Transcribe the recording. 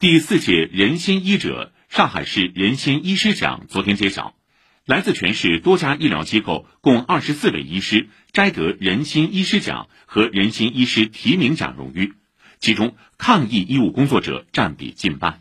第四届仁心医者上海市仁心医师奖昨天揭晓，来自全市多家医疗机构共二十四位医师摘得仁心医师奖和仁心医师提名奖荣誉，其中抗疫医务工作者占比近半。